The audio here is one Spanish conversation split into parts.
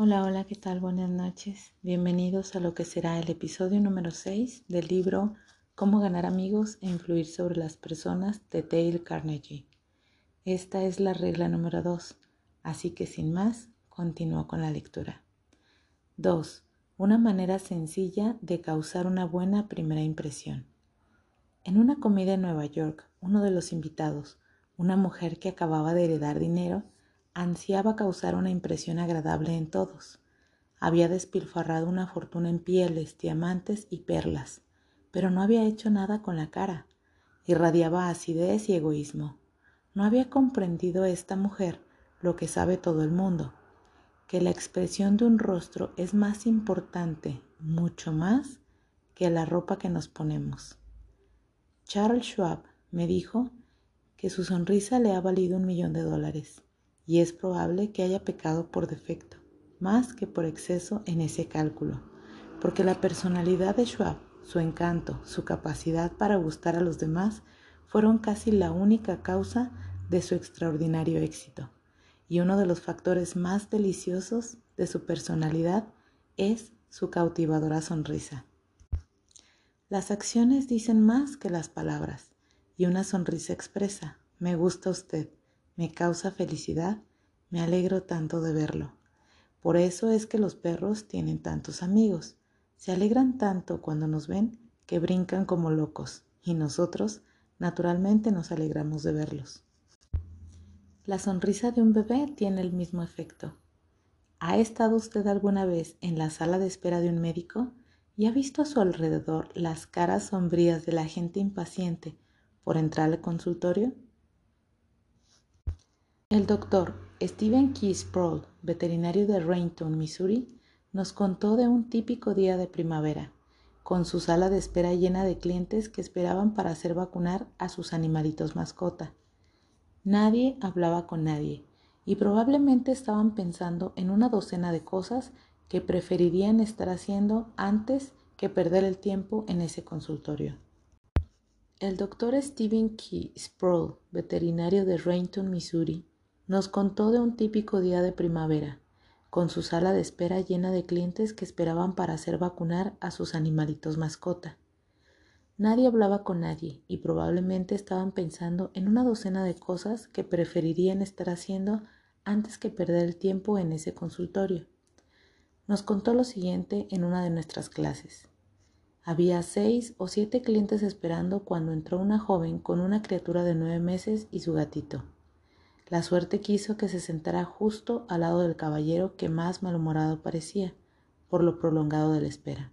Hola, hola, ¿qué tal? Buenas noches. Bienvenidos a lo que será el episodio número 6 del libro Cómo ganar amigos e influir sobre las personas de Dale Carnegie. Esta es la regla número 2, así que sin más, continúo con la lectura. 2. Una manera sencilla de causar una buena primera impresión. En una comida en Nueva York, uno de los invitados, una mujer que acababa de heredar dinero, ansiaba causar una impresión agradable en todos. Había despilfarrado una fortuna en pieles, diamantes y perlas, pero no había hecho nada con la cara. Irradiaba acidez y egoísmo. No había comprendido esta mujer lo que sabe todo el mundo, que la expresión de un rostro es más importante, mucho más, que la ropa que nos ponemos. Charles Schwab me dijo que su sonrisa le ha valido un millón de dólares y es probable que haya pecado por defecto, más que por exceso en ese cálculo, porque la personalidad de Schwab, su encanto, su capacidad para gustar a los demás, fueron casi la única causa de su extraordinario éxito. Y uno de los factores más deliciosos de su personalidad es su cautivadora sonrisa. Las acciones dicen más que las palabras, y una sonrisa expresa, me gusta usted, me causa felicidad, me alegro tanto de verlo. Por eso es que los perros tienen tantos amigos. Se alegran tanto cuando nos ven que brincan como locos y nosotros naturalmente nos alegramos de verlos. La sonrisa de un bebé tiene el mismo efecto. ¿Ha estado usted alguna vez en la sala de espera de un médico y ha visto a su alrededor las caras sombrías de la gente impaciente por entrar al consultorio? El doctor Stephen Key Sproul, veterinario de Rainton, Missouri, nos contó de un típico día de primavera, con su sala de espera llena de clientes que esperaban para hacer vacunar a sus animalitos mascota. Nadie hablaba con nadie y probablemente estaban pensando en una docena de cosas que preferirían estar haciendo antes que perder el tiempo en ese consultorio. El doctor Stephen Key Sproul, veterinario de Rainton, Missouri, nos contó de un típico día de primavera, con su sala de espera llena de clientes que esperaban para hacer vacunar a sus animalitos mascota. Nadie hablaba con nadie y probablemente estaban pensando en una docena de cosas que preferirían estar haciendo antes que perder el tiempo en ese consultorio. Nos contó lo siguiente en una de nuestras clases. Había seis o siete clientes esperando cuando entró una joven con una criatura de nueve meses y su gatito. La suerte quiso que se sentara justo al lado del caballero que más malhumorado parecía, por lo prolongado de la espera.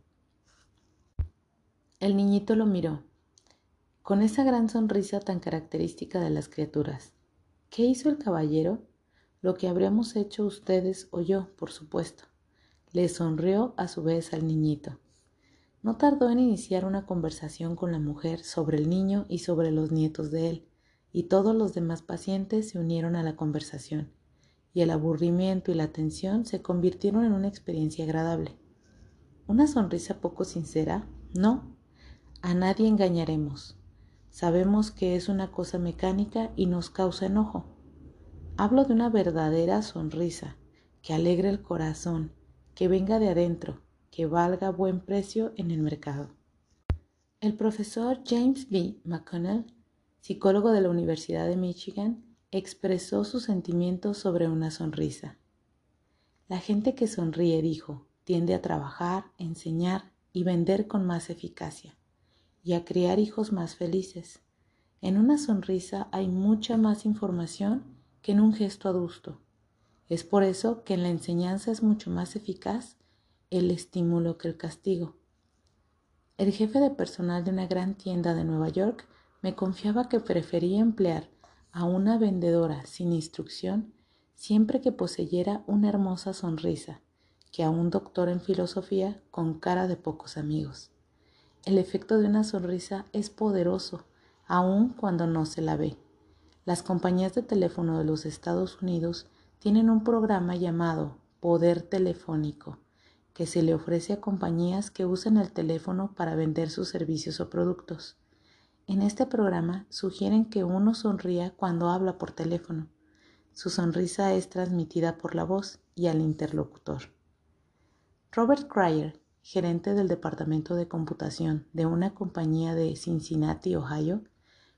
El niñito lo miró, con esa gran sonrisa tan característica de las criaturas. ¿Qué hizo el caballero? Lo que habríamos hecho ustedes o yo, por supuesto. Le sonrió a su vez al niñito. No tardó en iniciar una conversación con la mujer sobre el niño y sobre los nietos de él y todos los demás pacientes se unieron a la conversación, y el aburrimiento y la tensión se convirtieron en una experiencia agradable. ¿Una sonrisa poco sincera? No. A nadie engañaremos. Sabemos que es una cosa mecánica y nos causa enojo. Hablo de una verdadera sonrisa, que alegre el corazón, que venga de adentro, que valga buen precio en el mercado. El profesor James B. McConnell psicólogo de la Universidad de Michigan, expresó sus sentimientos sobre una sonrisa. La gente que sonríe, dijo, tiende a trabajar, enseñar y vender con más eficacia y a criar hijos más felices. En una sonrisa hay mucha más información que en un gesto adusto. Es por eso que en la enseñanza es mucho más eficaz el estímulo que el castigo. El jefe de personal de una gran tienda de Nueva York me confiaba que prefería emplear a una vendedora sin instrucción siempre que poseyera una hermosa sonrisa que a un doctor en filosofía con cara de pocos amigos. El efecto de una sonrisa es poderoso, aun cuando no se la ve. Las compañías de teléfono de los Estados Unidos tienen un programa llamado Poder Telefónico, que se le ofrece a compañías que usan el teléfono para vender sus servicios o productos. En este programa sugieren que uno sonría cuando habla por teléfono. Su sonrisa es transmitida por la voz y al interlocutor. Robert Cryer, gerente del departamento de computación de una compañía de Cincinnati, Ohio,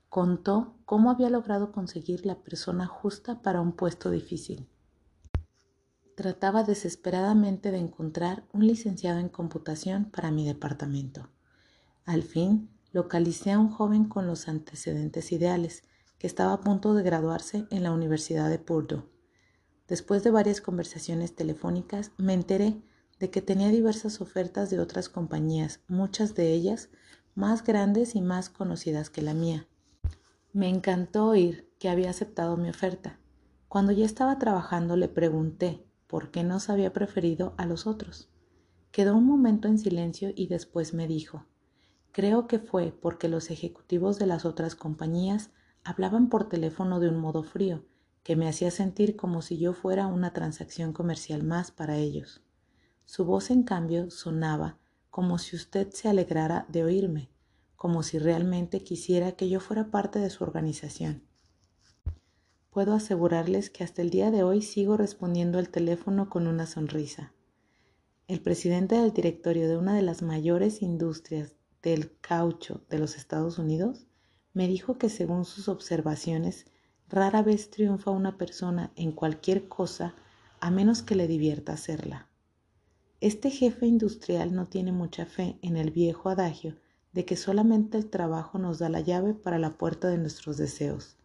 contó cómo había logrado conseguir la persona justa para un puesto difícil. Trataba desesperadamente de encontrar un licenciado en computación para mi departamento. Al fin, localicé a un joven con los antecedentes ideales que estaba a punto de graduarse en la Universidad de Purdue. Después de varias conversaciones telefónicas, me enteré de que tenía diversas ofertas de otras compañías, muchas de ellas más grandes y más conocidas que la mía. Me encantó oír que había aceptado mi oferta. Cuando ya estaba trabajando le pregunté por qué nos había preferido a los otros. Quedó un momento en silencio y después me dijo, creo que fue porque los ejecutivos de las otras compañías hablaban por teléfono de un modo frío, que me hacía sentir como si yo fuera una transacción comercial más para ellos. Su voz, en cambio, sonaba como si usted se alegrara de oírme, como si realmente quisiera que yo fuera parte de su organización. Puedo asegurarles que hasta el día de hoy sigo respondiendo al teléfono con una sonrisa. El presidente del directorio de una de las mayores industrias del caucho de los Estados Unidos me dijo que según sus observaciones, rara vez triunfa una persona en cualquier cosa a menos que le divierta hacerla. Este jefe industrial no tiene mucha fe en el viejo adagio de que solamente el trabajo nos da la llave para la puerta de nuestros deseos.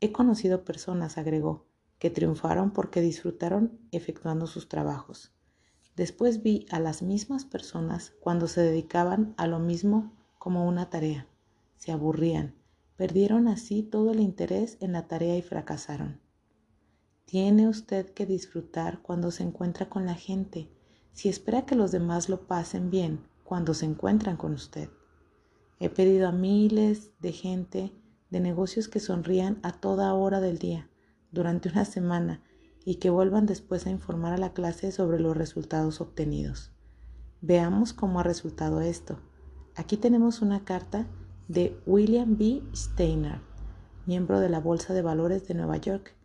He conocido personas, agregó, que triunfaron porque disfrutaron efectuando sus trabajos. Después vi a las mismas personas cuando se dedicaban a lo mismo como una tarea. Se aburrían, perdieron así todo el interés en la tarea y fracasaron. Tiene usted que disfrutar cuando se encuentra con la gente si espera que los demás lo pasen bien cuando se encuentran con usted. He pedido a miles de gente de negocios que sonrían a toda hora del día durante una semana y que vuelvan después a informar a la clase sobre los resultados obtenidos. Veamos cómo ha resultado esto. Aquí tenemos una carta de William B. Steiner, miembro de la Bolsa de Valores de Nueva York.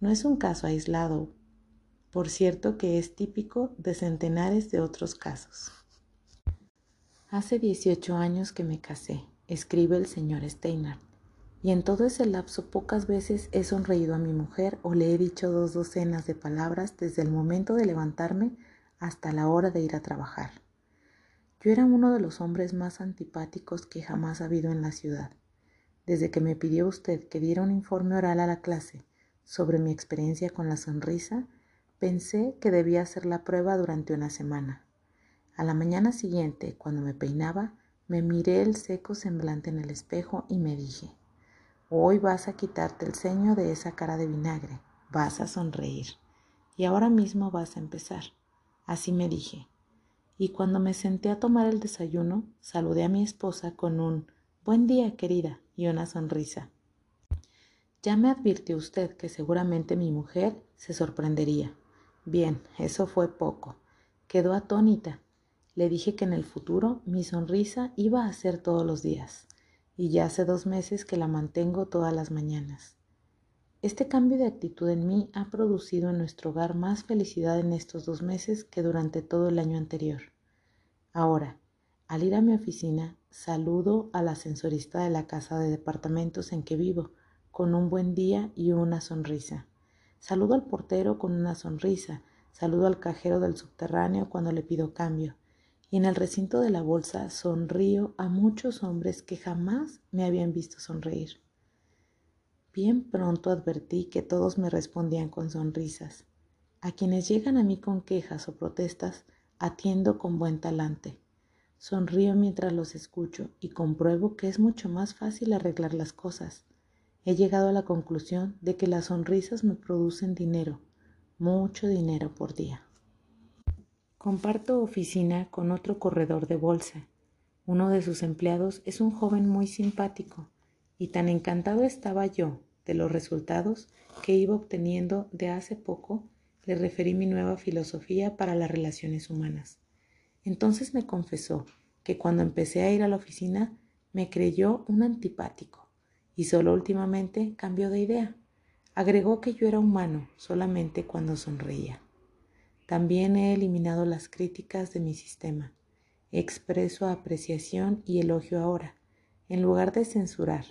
No es un caso aislado, por cierto que es típico de centenares de otros casos. Hace 18 años que me casé, escribe el señor Steiner, y en todo ese lapso pocas veces he sonreído a mi mujer o le he dicho dos docenas de palabras desde el momento de levantarme hasta la hora de ir a trabajar. Yo era uno de los hombres más antipáticos que jamás ha habido en la ciudad. Desde que me pidió usted que diera un informe oral a la clase sobre mi experiencia con la sonrisa, Pensé que debía hacer la prueba durante una semana. A la mañana siguiente, cuando me peinaba, me miré el seco semblante en el espejo y me dije, hoy vas a quitarte el ceño de esa cara de vinagre, vas a sonreír y ahora mismo vas a empezar. Así me dije. Y cuando me senté a tomar el desayuno, saludé a mi esposa con un buen día, querida, y una sonrisa. Ya me advirtió usted que seguramente mi mujer se sorprendería. Bien, eso fue poco. Quedó atónita. Le dije que en el futuro mi sonrisa iba a ser todos los días, y ya hace dos meses que la mantengo todas las mañanas. Este cambio de actitud en mí ha producido en nuestro hogar más felicidad en estos dos meses que durante todo el año anterior. Ahora, al ir a mi oficina, saludo al ascensorista de la casa de departamentos en que vivo, con un buen día y una sonrisa. Saludo al portero con una sonrisa, saludo al cajero del subterráneo cuando le pido cambio, y en el recinto de la bolsa sonrío a muchos hombres que jamás me habían visto sonreír. Bien pronto advertí que todos me respondían con sonrisas. A quienes llegan a mí con quejas o protestas, atiendo con buen talante. Sonrío mientras los escucho y compruebo que es mucho más fácil arreglar las cosas he llegado a la conclusión de que las sonrisas me producen dinero, mucho dinero por día. Comparto oficina con otro corredor de bolsa. Uno de sus empleados es un joven muy simpático y tan encantado estaba yo de los resultados que iba obteniendo de hace poco, le referí mi nueva filosofía para las relaciones humanas. Entonces me confesó que cuando empecé a ir a la oficina me creyó un antipático y solo últimamente cambió de idea. Agregó que yo era humano solamente cuando sonreía. También he eliminado las críticas de mi sistema. Expreso apreciación y elogio ahora, en lugar de censurar.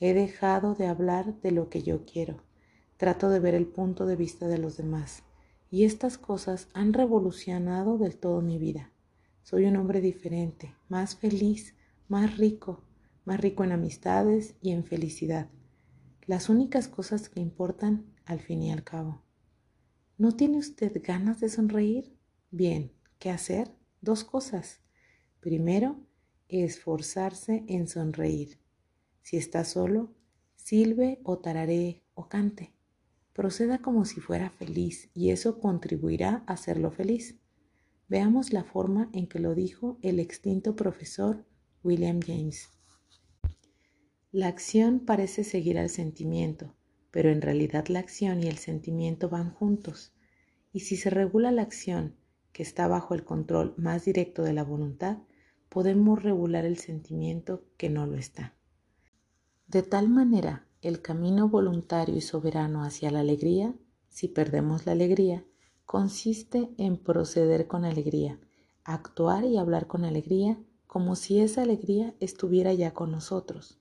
He dejado de hablar de lo que yo quiero. Trato de ver el punto de vista de los demás. Y estas cosas han revolucionado del todo mi vida. Soy un hombre diferente, más feliz, más rico, más rico en amistades y en felicidad. Las únicas cosas que importan al fin y al cabo. ¿No tiene usted ganas de sonreír? Bien, ¿qué hacer? Dos cosas. Primero, esforzarse en sonreír. Si está solo, silbe o tararee o cante. Proceda como si fuera feliz y eso contribuirá a hacerlo feliz. Veamos la forma en que lo dijo el extinto profesor William James. La acción parece seguir al sentimiento, pero en realidad la acción y el sentimiento van juntos, y si se regula la acción, que está bajo el control más directo de la voluntad, podemos regular el sentimiento que no lo está. De tal manera, el camino voluntario y soberano hacia la alegría, si perdemos la alegría, consiste en proceder con alegría, actuar y hablar con alegría como si esa alegría estuviera ya con nosotros.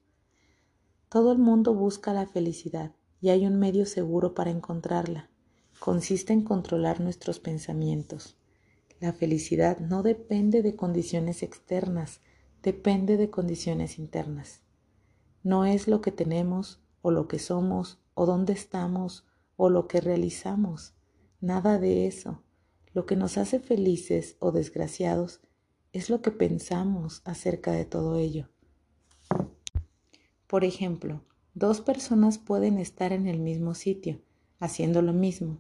Todo el mundo busca la felicidad y hay un medio seguro para encontrarla. Consiste en controlar nuestros pensamientos. La felicidad no depende de condiciones externas, depende de condiciones internas. No es lo que tenemos o lo que somos o dónde estamos o lo que realizamos. Nada de eso. Lo que nos hace felices o desgraciados es lo que pensamos acerca de todo ello. Por ejemplo, dos personas pueden estar en el mismo sitio, haciendo lo mismo.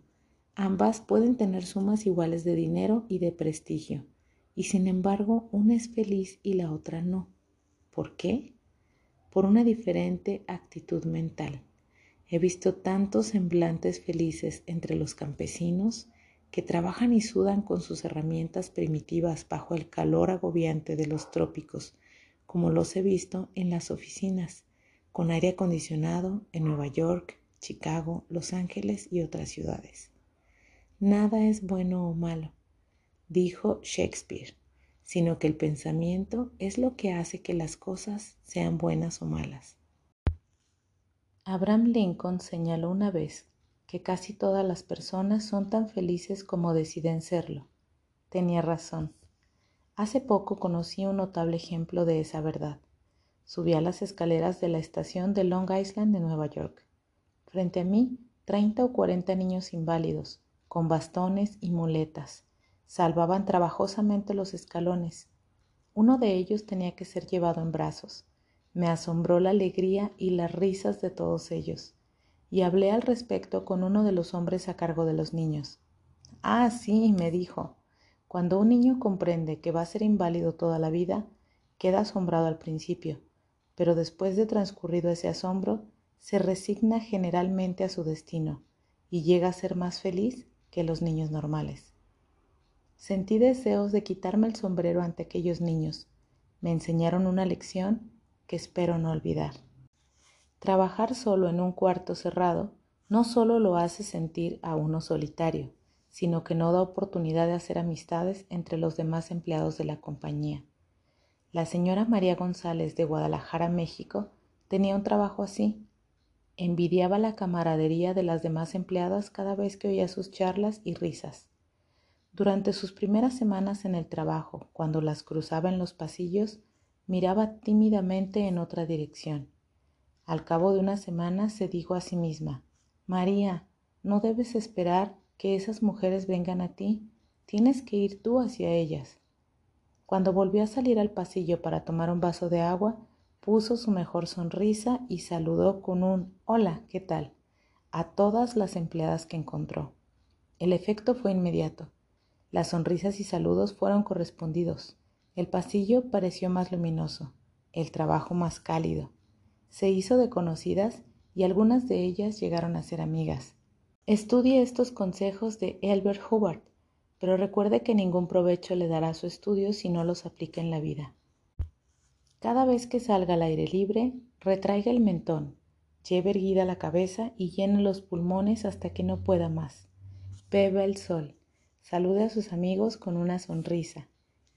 Ambas pueden tener sumas iguales de dinero y de prestigio, y sin embargo una es feliz y la otra no. ¿Por qué? Por una diferente actitud mental. He visto tantos semblantes felices entre los campesinos que trabajan y sudan con sus herramientas primitivas bajo el calor agobiante de los trópicos, como los he visto en las oficinas con aire acondicionado en Nueva York, Chicago, Los Ángeles y otras ciudades. Nada es bueno o malo, dijo Shakespeare, sino que el pensamiento es lo que hace que las cosas sean buenas o malas. Abraham Lincoln señaló una vez que casi todas las personas son tan felices como deciden serlo. Tenía razón. Hace poco conocí un notable ejemplo de esa verdad. Subí a las escaleras de la estación de Long Island de Nueva York. Frente a mí, treinta o cuarenta niños inválidos, con bastones y muletas, salvaban trabajosamente los escalones. Uno de ellos tenía que ser llevado en brazos. Me asombró la alegría y las risas de todos ellos, y hablé al respecto con uno de los hombres a cargo de los niños. Ah, sí, me dijo, cuando un niño comprende que va a ser inválido toda la vida, queda asombrado al principio pero después de transcurrido ese asombro, se resigna generalmente a su destino y llega a ser más feliz que los niños normales. Sentí deseos de quitarme el sombrero ante aquellos niños. Me enseñaron una lección que espero no olvidar. Trabajar solo en un cuarto cerrado no solo lo hace sentir a uno solitario, sino que no da oportunidad de hacer amistades entre los demás empleados de la compañía. La señora María González de Guadalajara, México, tenía un trabajo así. Envidiaba la camaradería de las demás empleadas cada vez que oía sus charlas y risas. Durante sus primeras semanas en el trabajo, cuando las cruzaba en los pasillos, miraba tímidamente en otra dirección. Al cabo de una semana se dijo a sí misma, María, no debes esperar que esas mujeres vengan a ti, tienes que ir tú hacia ellas. Cuando volvió a salir al pasillo para tomar un vaso de agua, puso su mejor sonrisa y saludó con un Hola, ¿qué tal? a todas las empleadas que encontró. El efecto fue inmediato. Las sonrisas y saludos fueron correspondidos. El pasillo pareció más luminoso, el trabajo más cálido. Se hizo de conocidas y algunas de ellas llegaron a ser amigas. Estudie estos consejos de Albert Hubbard pero recuerde que ningún provecho le dará su estudio si no los aplica en la vida. Cada vez que salga al aire libre, retraiga el mentón, lleve erguida la cabeza y llene los pulmones hasta que no pueda más. Beba el sol, salude a sus amigos con una sonrisa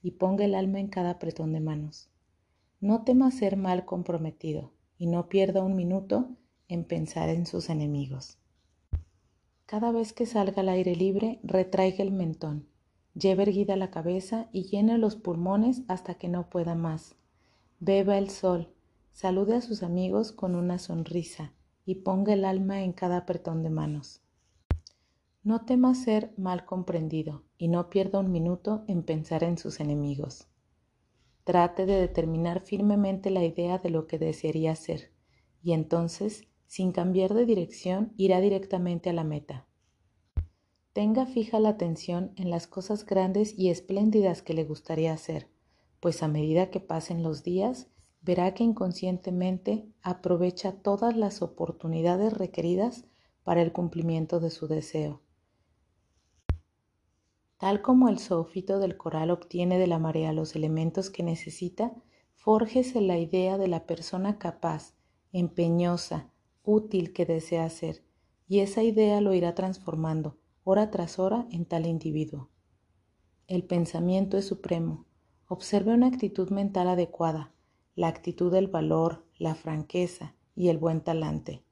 y ponga el alma en cada apretón de manos. No tema ser mal comprometido y no pierda un minuto en pensar en sus enemigos. Cada vez que salga al aire libre, retraiga el mentón, lleve erguida la cabeza y llene los pulmones hasta que no pueda más. Beba el sol, salude a sus amigos con una sonrisa y ponga el alma en cada apretón de manos. No tema ser mal comprendido y no pierda un minuto en pensar en sus enemigos. Trate de determinar firmemente la idea de lo que desearía ser y entonces sin cambiar de dirección, irá directamente a la meta. Tenga fija la atención en las cosas grandes y espléndidas que le gustaría hacer, pues a medida que pasen los días, verá que inconscientemente aprovecha todas las oportunidades requeridas para el cumplimiento de su deseo. Tal como el zoófito del coral obtiene de la marea los elementos que necesita, fórjese la idea de la persona capaz, empeñosa, útil que desea ser, y esa idea lo irá transformando hora tras hora en tal individuo. El pensamiento es supremo. Observe una actitud mental adecuada, la actitud del valor, la franqueza y el buen talante.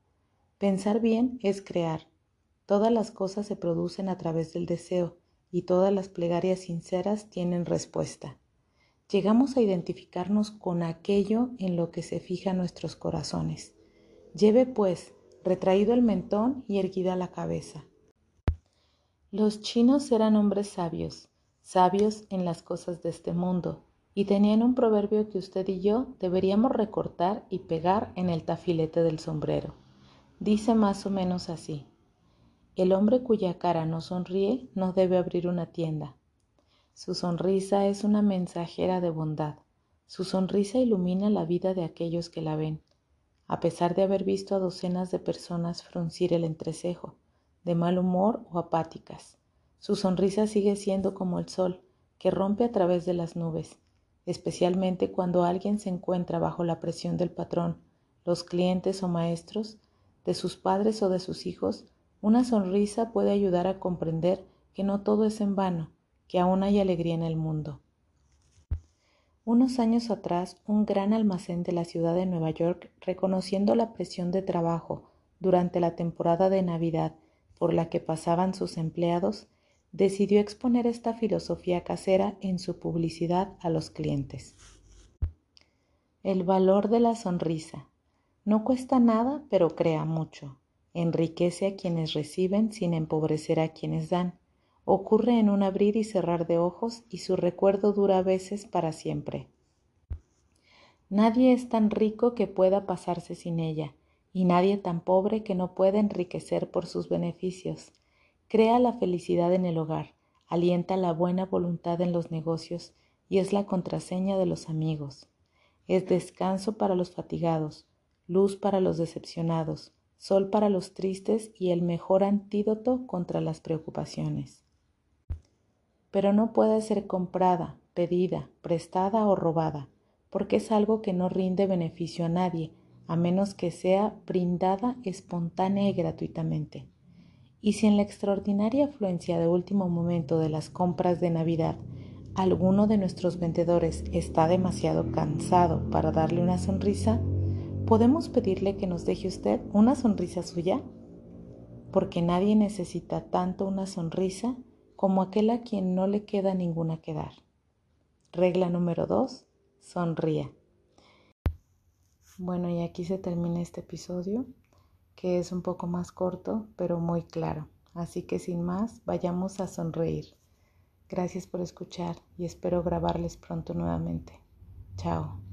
Pensar bien es crear. Todas las cosas se producen a través del deseo y todas las plegarias sinceras tienen respuesta. Llegamos a identificarnos con aquello en lo que se fijan nuestros corazones. Lleve pues retraído el mentón y erguida la cabeza. Los chinos eran hombres sabios, sabios en las cosas de este mundo, y tenían un proverbio que usted y yo deberíamos recortar y pegar en el tafilete del sombrero. Dice más o menos así. El hombre cuya cara no sonríe no debe abrir una tienda. Su sonrisa es una mensajera de bondad. Su sonrisa ilumina la vida de aquellos que la ven a pesar de haber visto a docenas de personas fruncir el entrecejo, de mal humor o apáticas. Su sonrisa sigue siendo como el sol, que rompe a través de las nubes, especialmente cuando alguien se encuentra bajo la presión del patrón, los clientes o maestros, de sus padres o de sus hijos, una sonrisa puede ayudar a comprender que no todo es en vano, que aún hay alegría en el mundo. Unos años atrás, un gran almacén de la ciudad de Nueva York, reconociendo la presión de trabajo durante la temporada de Navidad por la que pasaban sus empleados, decidió exponer esta filosofía casera en su publicidad a los clientes. El valor de la sonrisa. No cuesta nada, pero crea mucho. Enriquece a quienes reciben sin empobrecer a quienes dan ocurre en un abrir y cerrar de ojos y su recuerdo dura a veces para siempre. Nadie es tan rico que pueda pasarse sin ella, y nadie tan pobre que no pueda enriquecer por sus beneficios. Crea la felicidad en el hogar, alienta la buena voluntad en los negocios y es la contraseña de los amigos. Es descanso para los fatigados, luz para los decepcionados, sol para los tristes y el mejor antídoto contra las preocupaciones pero no puede ser comprada, pedida, prestada o robada, porque es algo que no rinde beneficio a nadie, a menos que sea brindada espontánea y gratuitamente. Y si en la extraordinaria afluencia de último momento de las compras de Navidad alguno de nuestros vendedores está demasiado cansado para darle una sonrisa, ¿podemos pedirle que nos deje usted una sonrisa suya? Porque nadie necesita tanto una sonrisa como aquel a quien no le queda ninguna que dar. Regla número 2. Sonría. Bueno, y aquí se termina este episodio, que es un poco más corto, pero muy claro. Así que sin más, vayamos a sonreír. Gracias por escuchar y espero grabarles pronto nuevamente. Chao.